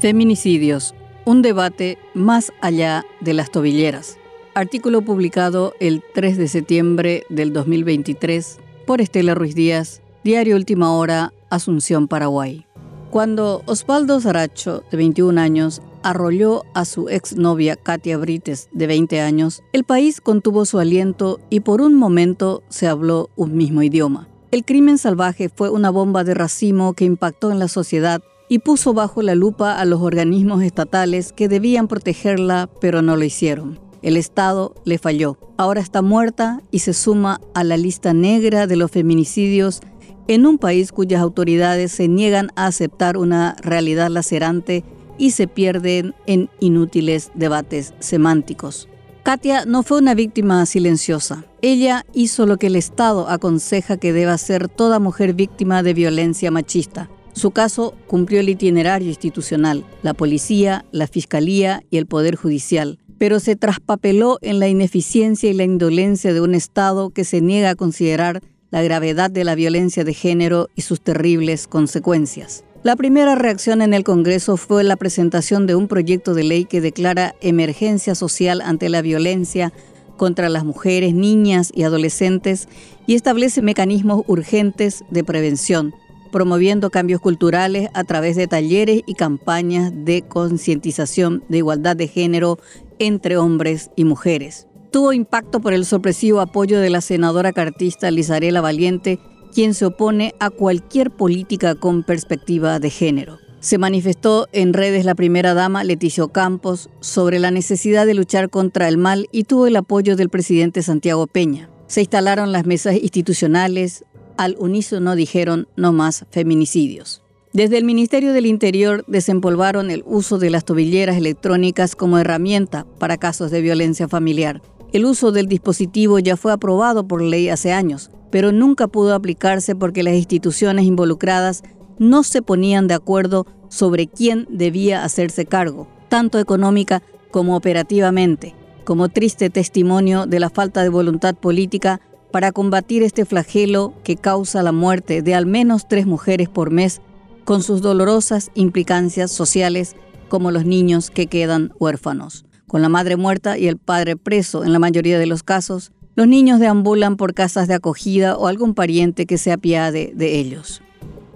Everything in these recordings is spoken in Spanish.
Feminicidios, un debate más allá de las tobilleras. Artículo publicado el 3 de septiembre del 2023 por Estela Ruiz Díaz, Diario Última Hora, Asunción, Paraguay. Cuando Osvaldo Zaracho, de 21 años, arrolló a su exnovia Katia Brites, de 20 años, el país contuvo su aliento y por un momento se habló un mismo idioma. El crimen salvaje fue una bomba de racimo que impactó en la sociedad y puso bajo la lupa a los organismos estatales que debían protegerla, pero no lo hicieron. El Estado le falló. Ahora está muerta y se suma a la lista negra de los feminicidios en un país cuyas autoridades se niegan a aceptar una realidad lacerante y se pierden en inútiles debates semánticos. Katia no fue una víctima silenciosa. Ella hizo lo que el Estado aconseja que deba hacer toda mujer víctima de violencia machista. Su caso cumplió el itinerario institucional, la policía, la fiscalía y el Poder Judicial, pero se traspapeló en la ineficiencia y la indolencia de un Estado que se niega a considerar la gravedad de la violencia de género y sus terribles consecuencias. La primera reacción en el Congreso fue la presentación de un proyecto de ley que declara emergencia social ante la violencia contra las mujeres, niñas y adolescentes y establece mecanismos urgentes de prevención, promoviendo cambios culturales a través de talleres y campañas de concientización de igualdad de género entre hombres y mujeres. Tuvo impacto por el sorpresivo apoyo de la senadora cartista Lizarela Valiente, quien se opone a cualquier política con perspectiva de género. Se manifestó en redes la primera dama Leticia Campos sobre la necesidad de luchar contra el mal y tuvo el apoyo del presidente Santiago Peña. Se instalaron las mesas institucionales, al unísono dijeron no más feminicidios. Desde el Ministerio del Interior desempolvaron el uso de las tobilleras electrónicas como herramienta para casos de violencia familiar. El uso del dispositivo ya fue aprobado por ley hace años, pero nunca pudo aplicarse porque las instituciones involucradas no se ponían de acuerdo sobre quién debía hacerse cargo, tanto económica como operativamente, como triste testimonio de la falta de voluntad política para combatir este flagelo que causa la muerte de al menos tres mujeres por mes, con sus dolorosas implicancias sociales como los niños que quedan huérfanos. Con la madre muerta y el padre preso en la mayoría de los casos, los niños deambulan por casas de acogida o algún pariente que se apiade de ellos.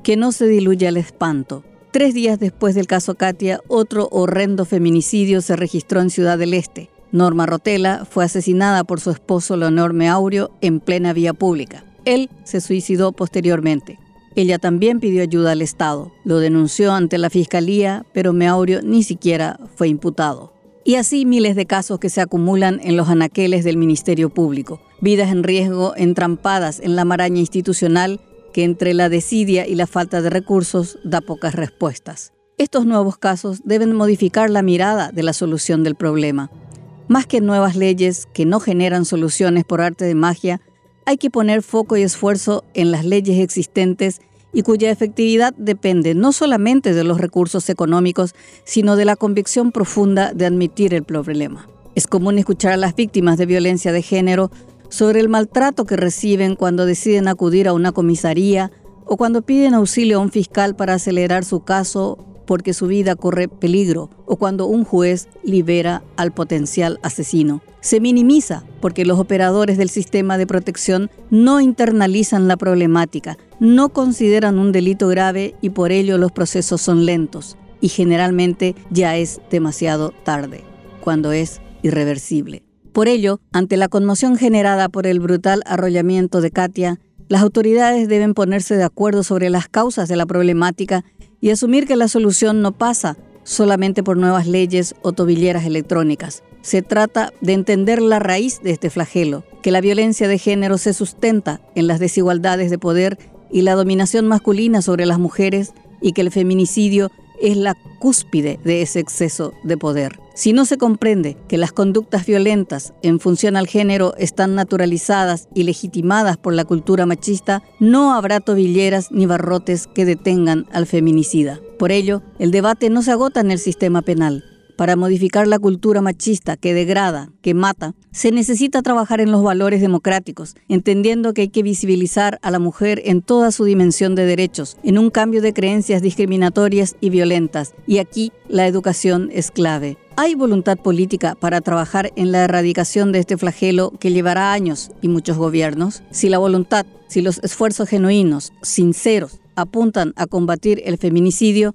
Que no se diluya el espanto. Tres días después del caso Katia, otro horrendo feminicidio se registró en Ciudad del Este. Norma Rotela fue asesinada por su esposo Leonor Meaurio en plena vía pública. Él se suicidó posteriormente. Ella también pidió ayuda al Estado. Lo denunció ante la Fiscalía, pero Meaurio ni siquiera fue imputado. Y así miles de casos que se acumulan en los anaqueles del Ministerio Público, vidas en riesgo entrampadas en la maraña institucional que entre la desidia y la falta de recursos da pocas respuestas. Estos nuevos casos deben modificar la mirada de la solución del problema. Más que nuevas leyes que no generan soluciones por arte de magia, hay que poner foco y esfuerzo en las leyes existentes y cuya efectividad depende no solamente de los recursos económicos, sino de la convicción profunda de admitir el problema. Es común escuchar a las víctimas de violencia de género sobre el maltrato que reciben cuando deciden acudir a una comisaría o cuando piden auxilio a un fiscal para acelerar su caso porque su vida corre peligro o cuando un juez libera al potencial asesino. Se minimiza porque los operadores del sistema de protección no internalizan la problemática, no consideran un delito grave y por ello los procesos son lentos y generalmente ya es demasiado tarde, cuando es irreversible. Por ello, ante la conmoción generada por el brutal arrollamiento de Katia, las autoridades deben ponerse de acuerdo sobre las causas de la problemática y asumir que la solución no pasa solamente por nuevas leyes o tobilleras electrónicas. Se trata de entender la raíz de este flagelo, que la violencia de género se sustenta en las desigualdades de poder y la dominación masculina sobre las mujeres y que el feminicidio es la cúspide de ese exceso de poder. Si no se comprende que las conductas violentas en función al género están naturalizadas y legitimadas por la cultura machista, no habrá tobilleras ni barrotes que detengan al feminicida. Por ello, el debate no se agota en el sistema penal. Para modificar la cultura machista que degrada, que mata, se necesita trabajar en los valores democráticos, entendiendo que hay que visibilizar a la mujer en toda su dimensión de derechos, en un cambio de creencias discriminatorias y violentas. Y aquí la educación es clave. Hay voluntad política para trabajar en la erradicación de este flagelo que llevará años y muchos gobiernos. Si la voluntad, si los esfuerzos genuinos, sinceros, apuntan a combatir el feminicidio,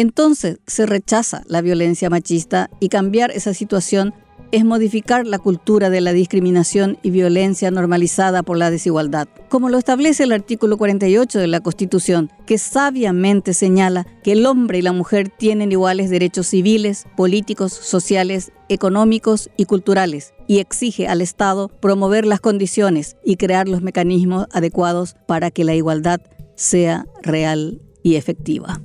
entonces se rechaza la violencia machista y cambiar esa situación es modificar la cultura de la discriminación y violencia normalizada por la desigualdad, como lo establece el artículo 48 de la Constitución, que sabiamente señala que el hombre y la mujer tienen iguales derechos civiles, políticos, sociales, económicos y culturales, y exige al Estado promover las condiciones y crear los mecanismos adecuados para que la igualdad sea real y efectiva.